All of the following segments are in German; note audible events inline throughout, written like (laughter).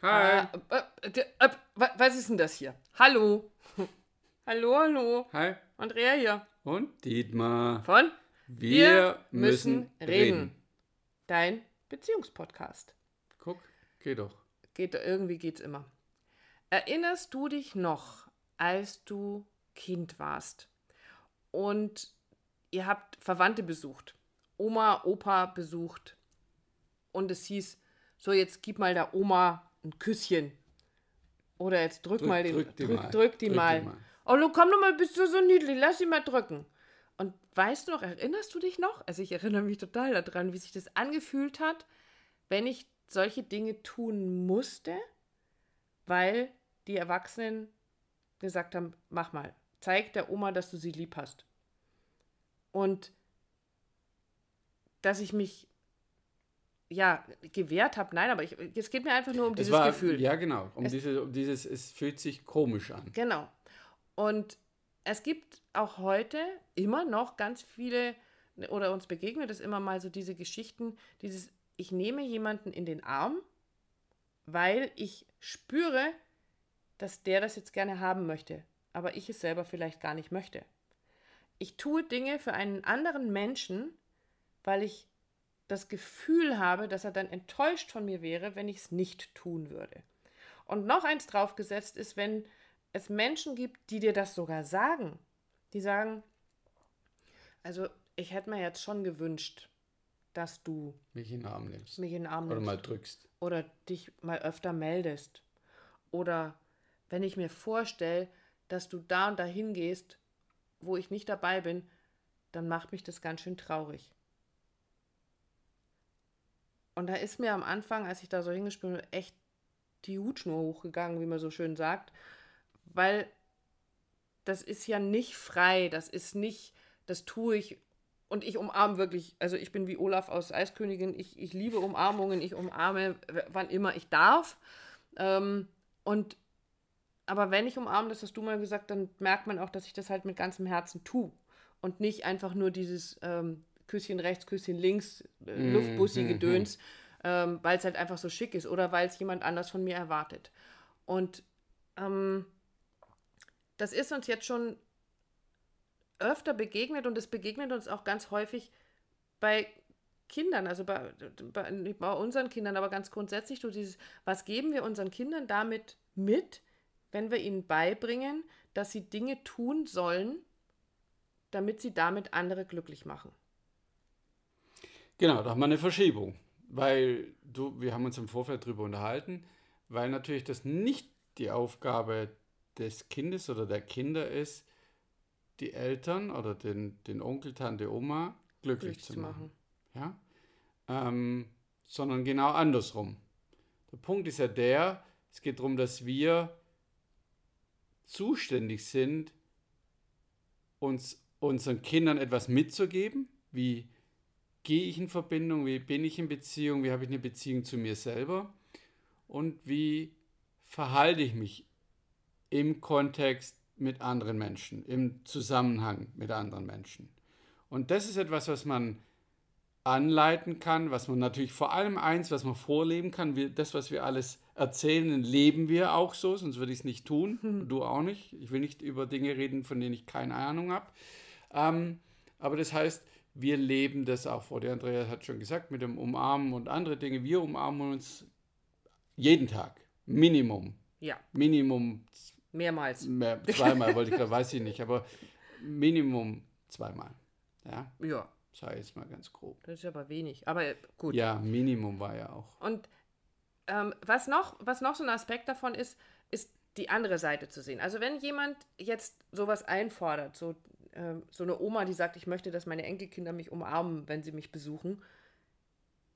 Hi. Äh, äh, äh, was ist denn das hier? Hallo. (laughs) hallo, hallo. Hi. Andrea hier. Und Dietmar. Von Wir, müssen reden. Dein Beziehungspodcast. Guck, geh doch. Geht, irgendwie geht's immer. Erinnerst du dich noch, als du Kind warst und ihr habt Verwandte besucht, Oma, Opa besucht und es hieß, so jetzt gib mal der Oma ein Küsschen. Oder jetzt drück, Drück- mal den. drück die drück, mal. drück die mal. mal. Oh, du komm doch mal, bist du so niedlich, lass sie mal drücken. Und weißt du noch, erinnerst du dich noch? Also ich erinnere mich total daran, wie sich das angefühlt hat, wenn ich solche Dinge tun musste, weil die Erwachsenen gesagt haben, mach mal, zeig der Oma, dass du sie lieb hast. Und dass ich mich ja gewehrt habe, nein, aber ich, es geht mir einfach nur um Es dieses war, Gefühl. Ja, genau. Um, Es- diese, um dieses, es fühlt sich komisch an. Genau. Und es gibt auch heute immer noch ganz viele, oder uns begegnet es immer mal so diese Geschichten, dieses, ich nehme jemanden in den Arm, weil ich spüre, dass der das jetzt gerne haben möchte, aber ich es selber vielleicht gar nicht möchte. Ich tue Dinge für einen anderen Menschen, weil ich das Gefühl habe, dass er dann enttäuscht von mir wäre, wenn ich es nicht tun würde. Und noch eins draufgesetzt ist, wenn es Menschen gibt, die dir das sogar sagen. Die sagen, also ich hätte mir jetzt schon gewünscht, dass du Mich in den Arm nimmst. mich in den Arm Oder nimmst mal drückst. oder dich mal öfter meldest. Oder wenn ich mir vorstelle, dass du da und dahin gehst, wo ich nicht dabei bin, dann macht mich das ganz schön traurig. Und da ist mir am Anfang, als ich da so hingespielt bin, echt die Hutschnur hochgegangen, wie man so schön sagt, weil das ist ja nicht frei, das ist nicht, das tue ich und ich umarme wirklich, also ich bin wie Olaf aus Eiskönigin, ich, ich liebe Umarmungen, ich umarme, wann immer ich darf. Ähm, und aber wenn ich umarme, das hast du mal gesagt, dann merkt man auch, dass ich das halt mit ganzem Herzen tue. Und nicht einfach nur dieses ähm, Küsschen rechts, Küsschen links, äh, Luftbussi-Gedöns, ähm, weil es halt einfach so schick ist oder weil es jemand anders von mir erwartet. Und ähm, das ist uns jetzt schon öfter begegnet und es begegnet uns auch ganz häufig bei Kindern, also bei, bei, bei unseren Kindern, aber ganz grundsätzlich so dieses, was geben wir unseren Kindern damit mit, wenn wir ihnen beibringen, dass sie Dinge tun sollen, damit sie damit andere glücklich machen. Genau, da haben wir eine Verschiebung. Weil du, wir haben uns im Vorfeld darüber unterhalten, weil natürlich das nicht die Aufgabe des Kindes oder der Kinder ist, die Eltern oder den, den Onkel, Tante, Oma glücklich, Glücklich zu zu machen. Ja? Ähm, sondern genau andersrum. Der Punkt ist ja der, es geht darum, dass wir zuständig sind, uns unseren Kindern etwas mitzugeben, wie gehe ich in Verbindung, wie bin ich in Beziehung, wie habe ich eine Beziehung zu mir selber und wie verhalte ich mich im Kontext mit anderen Menschen, im Zusammenhang mit anderen Menschen. Und das ist etwas, was man anleiten kann, was man natürlich vor allem eins, was man vorleben kann, wir, das, was wir alles erzählen, leben wir auch so, sonst würde ich es nicht tun, (laughs) du auch nicht. Ich will nicht über Dinge reden, von denen ich keine Ahnung habe. Ähm, aber das heißt, wir leben das auch vor. Der Andreas hat schon gesagt, mit dem Umarmen und andere Dinge, wir umarmen uns jeden Tag. Minimum. Ja, Minimum mehrmals. mehr, zweimal, wollte ich gerade, weiß ich nicht, aber Minimum zweimal. Ja, Ja, sei jetzt mal ganz grob. das ist aber wenig. Aber äh, gut. Ja, Minimum war ja auch. Und ähm, was, noch, was noch so ein Aspekt davon ist, ist die andere Seite zu sehen. Also wenn jemand jetzt sowas einfordert, so, ähm, so eine Oma, die sagt, ich möchte, dass meine Enkelkinder mich umarmen, wenn sie mich besuchen,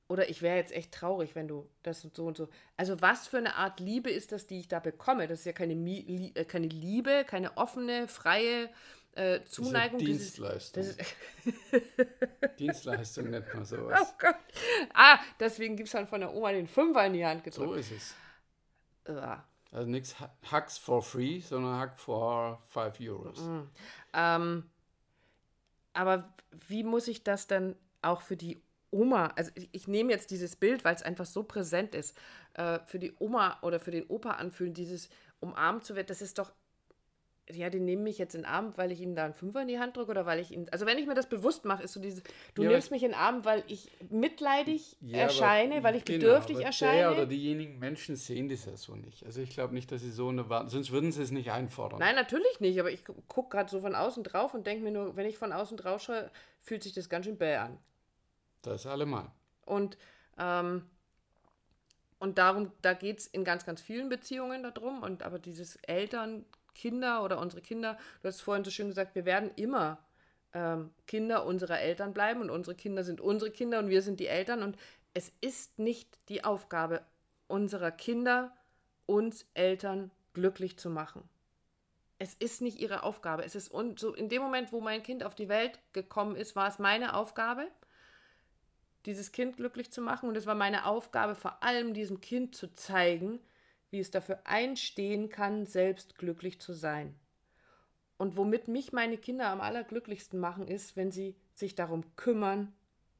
oder ich wäre jetzt echt traurig, wenn du das und so und so. Also was für eine Art Liebe ist das, die ich da bekomme? Das ist ja keine, Mi Lie äh, keine Liebe, keine offene, freie äh, Zuneigung. Das ist dieses- Dienstleistung. das ist, (laughs) (laughs) Dienstleistung nennt man oh sowas. Gott. Ah, deswegen gibt es dann von der Oma den Fünfer in die Hand gedrückt. So ist es. Ja. Also nichts Hacks for free, sondern Hack for 5 Euros. Ähm, aber wie muss ich das dann auch für die Oma, also ich, ich nehme jetzt dieses Bild, weil es einfach so präsent ist, äh, für die Oma oder für den Opa anfühlen, dieses umarmt zu werden, das ist doch ja, die nehmen mich jetzt in den Arm, weil ich ihnen da einen Fünfer in die Hand drücke oder weil ich ihnen. Also wenn ich mir das bewusst mache, ist so diese, du ja, nimmst mich in den Arm, weil ich mitleidig ja, erscheine, aber, weil ich genau, bedürftig erscheine. Der oder diejenigen Menschen sehen das ja so nicht. Also ich glaube nicht, dass sie so eine sonst würden sie es nicht einfordern. Nein, natürlich nicht, aber ich gucke gerade so von außen drauf und denke mir nur, wenn ich von außen drauf schaue, fühlt sich das ganz schön bäh an. Das allemal. Und ähm, und darum, da geht es in ganz, ganz vielen Beziehungen darum. Und aber dieses Eltern, Kinder oder unsere Kinder, du hast vorhin so schön gesagt, wir werden immer ähm, Kinder unserer Eltern bleiben und unsere Kinder sind unsere Kinder und wir sind die Eltern und es ist nicht die Aufgabe unserer Kinder, uns Eltern glücklich zu machen. Es ist nicht ihre Aufgabe. Es ist und so in dem Moment, wo mein Kind auf die Welt gekommen ist, war es meine Aufgabe, dieses Kind glücklich zu machen und es war meine Aufgabe, vor allem diesem Kind zu zeigen, wie es dafür einstehen kann, selbst glücklich zu sein. Und womit mich meine Kinder am allerglücklichsten machen, ist, wenn sie sich darum kümmern,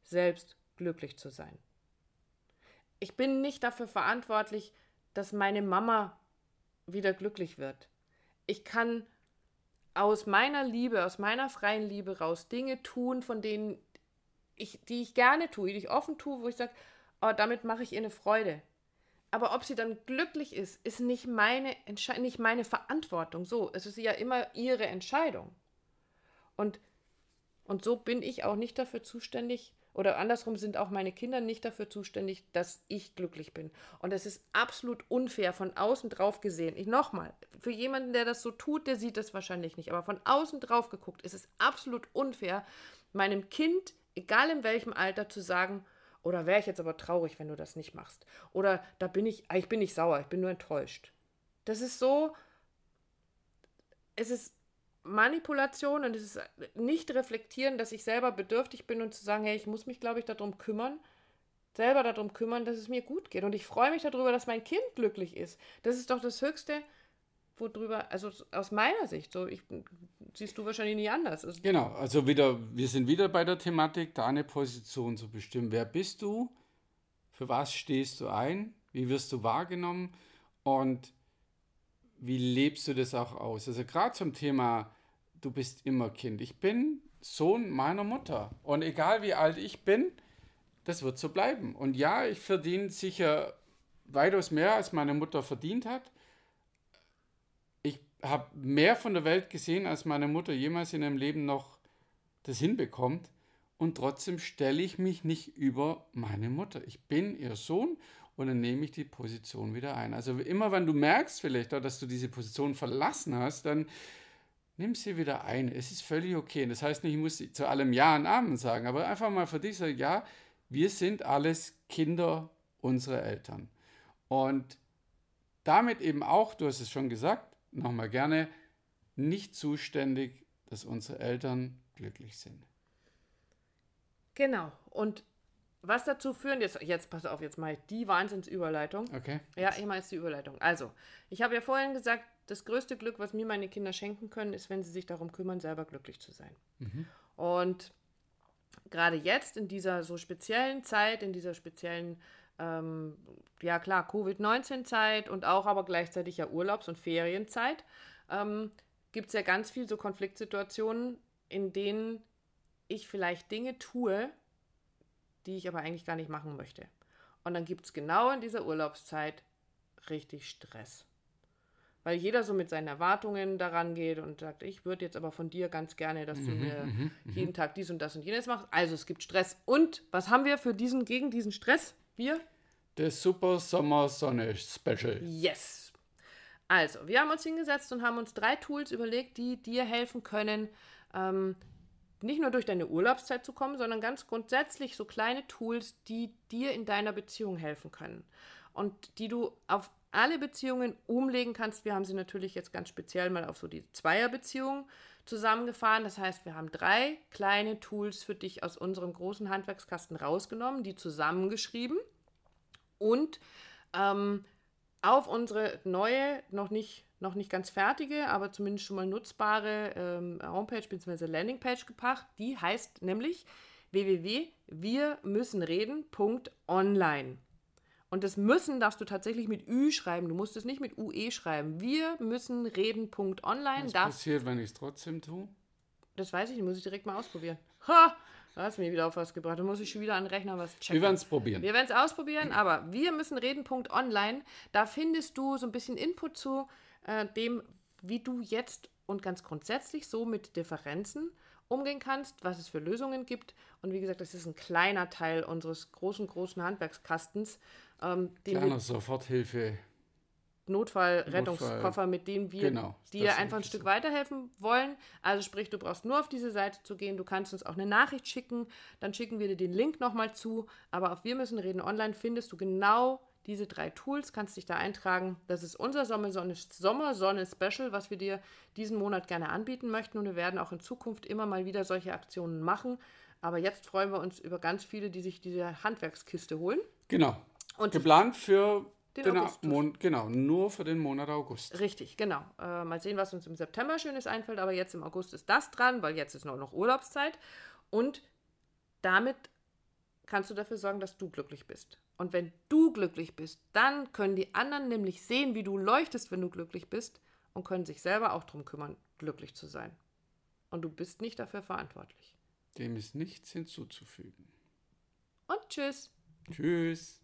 selbst glücklich zu sein. Ich bin nicht dafür verantwortlich, dass meine Mama wieder glücklich wird. Ich kann aus meiner Liebe, aus meiner freien Liebe raus Dinge tun, von denen ich, die ich gerne tue, die ich offen tue, wo ich sage, oh, damit mache ich ihr eine Freude. Aber ob sie dann glücklich ist, ist nicht meine, Entsche nicht meine Verantwortung. So, es ist ja immer ihre Entscheidung. Und, und so bin ich auch nicht dafür zuständig, oder andersrum sind auch meine Kinder nicht dafür zuständig, dass ich glücklich bin. Und es ist absolut unfair von außen drauf gesehen. Ich nochmal, für jemanden, der das so tut, der sieht das wahrscheinlich nicht. Aber von außen drauf geguckt, ist es absolut unfair, meinem Kind, egal in welchem Alter, zu sagen, oder wäre ich jetzt aber traurig, wenn du das nicht machst. Oder da bin ich, ah, ich bin nicht sauer, ich bin nur enttäuscht. Das ist so, es ist Manipulation und es ist nicht reflektieren, dass ich selber bedürftig bin und zu sagen, hey, ich muss mich, glaube ich, darum kümmern, selber darum kümmern, dass es mir gut geht. Und ich freue mich darüber, dass mein Kind glücklich ist. Das ist doch das Höchste, worüber, also aus meiner Sicht, so ich, siehst du wahrscheinlich nie anders. Also genau, also wieder, wir sind wieder bei der Thematik, deine Position zu bestimmen. Wer bist du? Für was stehst du ein? Wie wirst du wahrgenommen? Und wie lebst du das auch aus? Also gerade zum Thema, du bist immer Kind. Ich bin Sohn meiner Mutter. Und egal wie alt ich bin, das wird so bleiben. Und ja, ich verdiene sicher weitaus mehr, als meine Mutter verdient hat habe mehr von der Welt gesehen, als meine Mutter jemals in ihrem Leben noch das hinbekommt. Und trotzdem stelle ich mich nicht über meine Mutter. Ich bin ihr Sohn und dann nehme ich die Position wieder ein. Also immer wenn du merkst vielleicht, dass du diese Position verlassen hast, dann nimm sie wieder ein. Es ist völlig okay. das heißt nicht, ich muss zu allem Ja und Amen sagen, aber einfach mal für dich sagen, ja, wir sind alles Kinder unserer Eltern. Und damit eben auch, du hast es schon gesagt, nochmal gerne, nicht zuständig, dass unsere Eltern glücklich sind. Genau. Und was dazu führen, jetzt, jetzt pass auf, jetzt mache ich die Wahnsinnsüberleitung. Okay. Ja, ich mache jetzt die Überleitung. Also, ich habe ja vorhin gesagt, das größte Glück, was mir meine Kinder schenken können, ist, wenn sie sich darum kümmern, selber glücklich zu sein. Mhm. Und gerade jetzt in dieser so speziellen Zeit, in dieser speziellen ähm, ja klar, Covid-19-Zeit und auch aber gleichzeitig ja Urlaubs- und Ferienzeit, ähm, gibt es ja ganz viel so Konfliktsituationen, in denen ich vielleicht Dinge tue, die ich aber eigentlich gar nicht machen möchte. Und dann gibt es genau in dieser Urlaubszeit richtig Stress. Weil jeder so mit seinen Erwartungen daran geht und sagt, ich würde jetzt aber von dir ganz gerne, dass du mhm, mir mhm, mhm. jeden Tag dies und das und jenes machst. Also es gibt Stress. Und was haben wir für diesen, gegen diesen Stress? Wir das Super Sommer Sonne Special. Yes. Also, wir haben uns hingesetzt und haben uns drei Tools überlegt, die dir helfen können, ähm, nicht nur durch deine Urlaubszeit zu kommen, sondern ganz grundsätzlich so kleine Tools, die dir in deiner Beziehung helfen können und die du auf alle Beziehungen umlegen kannst. Wir haben sie natürlich jetzt ganz speziell mal auf so die Zweierbeziehung zusammengefahren. Das heißt, wir haben drei kleine Tools für dich aus unserem großen Handwerkskasten rausgenommen, die zusammengeschrieben und ähm, auf unsere neue, noch nicht, noch nicht ganz fertige, aber zumindest schon mal nutzbare ähm, Homepage bzw. Landingpage gepackt. Die heißt nämlich www.wirmüssenreden.online. Und das müssen darfst du tatsächlich mit Ü schreiben. Du musst es nicht mit UE schreiben. Wir müssen reden.online. Was passiert, wenn ich es trotzdem tue? Das weiß ich nicht, muss ich direkt mal ausprobieren. Ha! Da hast du mich wieder auf was gebracht. Da muss ich schon wieder an den Rechner was checken. Wir werden es probieren. Wir werden es ausprobieren, aber wir müssen reden.online. Da findest du so ein bisschen Input zu äh, dem, wie du jetzt und ganz grundsätzlich so mit Differenzen umgehen kannst, was es für Lösungen gibt. Und wie gesagt, das ist ein kleiner Teil unseres großen, großen Handwerkskastens. Ähm, Kleiner Soforthilfe. Notfallrettungskoffer, Notfall. mit dem wir Genau, dir einfach ein Stück weiterhelfen wollen. Also sprich, du brauchst nur auf diese Seite zu gehen, du kannst uns auch eine Nachricht schicken, dann schicken wir dir den Link nochmal zu. Aber auf Wir müssen reden online findest du genau diese drei Tools, kannst dich da eintragen. Das ist unser Sommersonne, Sommersonne Special, was wir dir diesen Monat gerne anbieten möchten. Und wir werden auch in Zukunft immer mal wieder solche Aktionen machen. Aber jetzt freuen wir uns über ganz viele, die sich diese Handwerkskiste holen. Genau. Und Geplant für Den den, August. Mon genau, nur für den Monat August. Richtig, genau. Äh, mal sehen, was uns im September Schönes einfällt, aber jetzt im August ist das dran, weil jetzt ist noch, noch Urlaubszeit. Und damit kannst du dafür sorgen, dass du glücklich bist. Und wenn du glücklich bist, dann können die anderen nämlich sehen, wie du leuchtest, wenn du glücklich bist und können sich selber auch darum kümmern, glücklich zu sein. Und du bist nicht dafür verantwortlich. Dem ist nichts hinzuzufügen. Und tschüss. Tschüss.